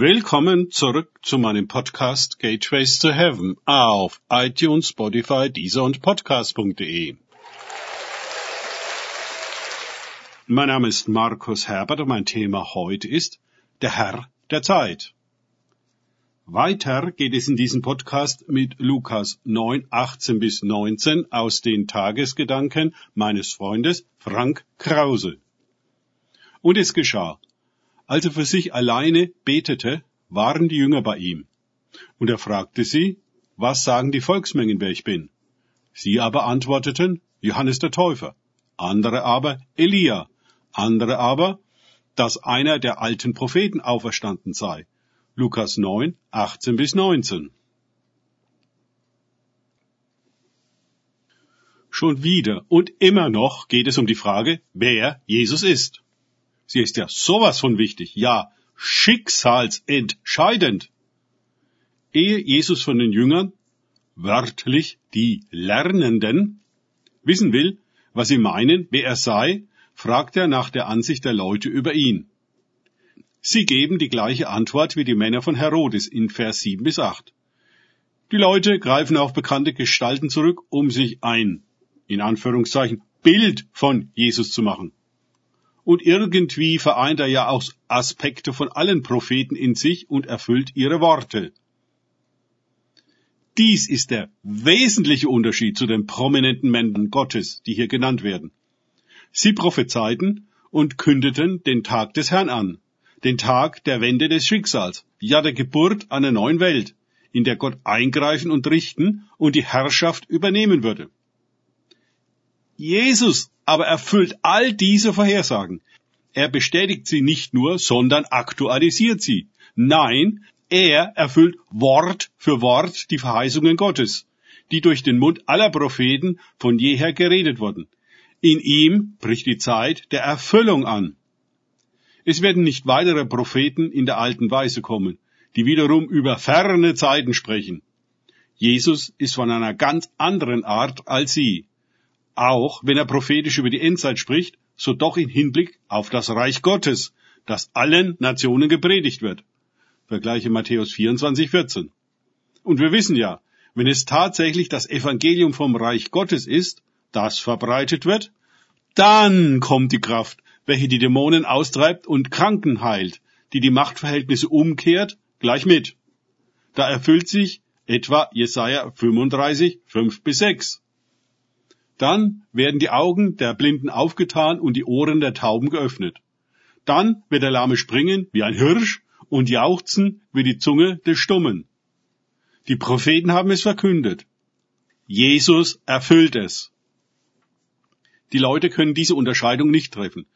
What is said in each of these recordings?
Willkommen zurück zu meinem Podcast Gateways to Heaven auf iTunes, Spotify, Deezer und Podcast.de. Mein Name ist Markus Herbert und mein Thema heute ist der Herr der Zeit. Weiter geht es in diesem Podcast mit Lukas 9, 18 bis 19 aus den Tagesgedanken meines Freundes Frank Krause. Und es geschah. Als er für sich alleine betete, waren die Jünger bei ihm. Und er fragte sie, was sagen die Volksmengen, wer ich bin? Sie aber antworteten, Johannes der Täufer, andere aber Elia, andere aber, dass einer der alten Propheten auferstanden sei Lukas 9, 18 bis 19. Schon wieder und immer noch geht es um die Frage, wer Jesus ist. Sie ist ja sowas von wichtig, ja, schicksalsentscheidend. Ehe Jesus von den Jüngern, wörtlich die Lernenden, wissen will, was sie meinen, wer er sei, fragt er nach der Ansicht der Leute über ihn. Sie geben die gleiche Antwort wie die Männer von Herodes in Vers 7 bis 8. Die Leute greifen auf bekannte Gestalten zurück, um sich ein, in Anführungszeichen, Bild von Jesus zu machen. Und irgendwie vereint er ja auch Aspekte von allen Propheten in sich und erfüllt ihre Worte. Dies ist der wesentliche Unterschied zu den prominenten Männern Gottes, die hier genannt werden. Sie prophezeiten und kündeten den Tag des Herrn an den Tag der Wende des Schicksals, ja der Geburt einer neuen Welt, in der Gott eingreifen und richten und die Herrschaft übernehmen würde. Jesus aber erfüllt all diese Vorhersagen. Er bestätigt sie nicht nur, sondern aktualisiert sie. Nein, er erfüllt Wort für Wort die Verheißungen Gottes, die durch den Mund aller Propheten von jeher geredet wurden. In ihm bricht die Zeit der Erfüllung an. Es werden nicht weitere Propheten in der alten Weise kommen, die wiederum über ferne Zeiten sprechen. Jesus ist von einer ganz anderen Art als sie. Auch wenn er prophetisch über die Endzeit spricht, so doch in Hinblick auf das Reich Gottes, das allen Nationen gepredigt wird. Vergleiche Matthäus 24, 14. Und wir wissen ja, wenn es tatsächlich das Evangelium vom Reich Gottes ist, das verbreitet wird, dann kommt die Kraft, welche die Dämonen austreibt und Kranken heilt, die die Machtverhältnisse umkehrt, gleich mit. Da erfüllt sich etwa Jesaja 35, 5 bis 6. Dann werden die Augen der Blinden aufgetan und die Ohren der Tauben geöffnet. Dann wird der Lahme springen wie ein Hirsch und jauchzen wie die Zunge des Stummen. Die Propheten haben es verkündet. Jesus erfüllt es. Die Leute können diese Unterscheidung nicht treffen.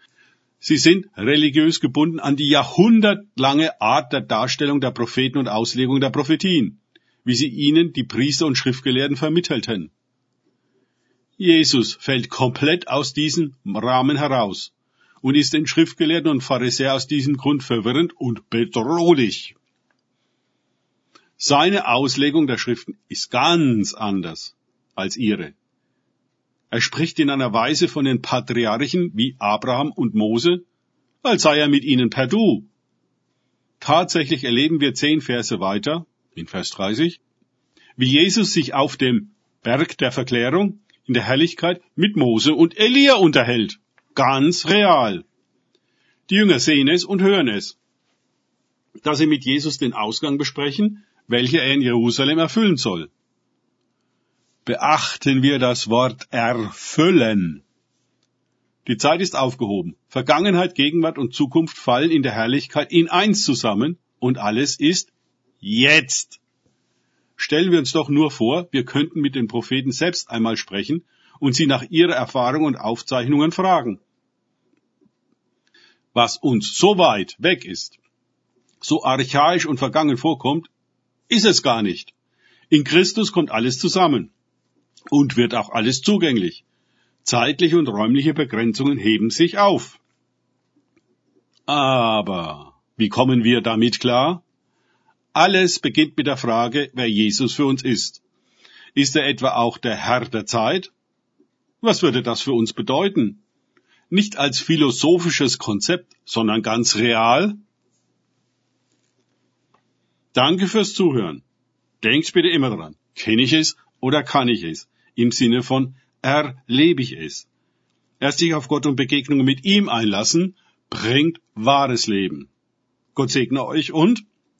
Sie sind religiös gebunden an die jahrhundertlange Art der Darstellung der Propheten und Auslegung der Prophetien, wie sie ihnen die Priester und Schriftgelehrten vermittelten. Jesus fällt komplett aus diesem Rahmen heraus und ist den Schriftgelehrten und Pharisäer aus diesem Grund verwirrend und bedrohlich. Seine Auslegung der Schriften ist ganz anders als ihre. Er spricht in einer Weise von den Patriarchen wie Abraham und Mose, als sei er mit ihnen per Du. Tatsächlich erleben wir zehn Verse weiter, in Vers 30, wie Jesus sich auf dem Berg der Verklärung in der Herrlichkeit mit Mose und Elia unterhält. Ganz real. Die Jünger sehen es und hören es. Dass sie mit Jesus den Ausgang besprechen, welcher er in Jerusalem erfüllen soll beachten wir das Wort erfüllen. Die Zeit ist aufgehoben. Vergangenheit, Gegenwart und Zukunft fallen in der Herrlichkeit in eins zusammen und alles ist jetzt. Stellen wir uns doch nur vor, wir könnten mit den Propheten selbst einmal sprechen und sie nach ihrer Erfahrung und Aufzeichnungen fragen. Was uns so weit weg ist, so archaisch und vergangen vorkommt, ist es gar nicht. In Christus kommt alles zusammen und wird auch alles zugänglich. Zeitliche und räumliche Begrenzungen heben sich auf. Aber wie kommen wir damit klar? Alles beginnt mit der Frage, wer Jesus für uns ist. Ist er etwa auch der Herr der Zeit? Was würde das für uns bedeuten? Nicht als philosophisches Konzept, sondern ganz real? Danke fürs Zuhören. Denkt bitte immer dran. Kenne ich es oder kann ich es? Im Sinne von erlebe ich es. Erst sich auf Gott und Begegnungen mit ihm einlassen, bringt wahres Leben. Gott segne euch und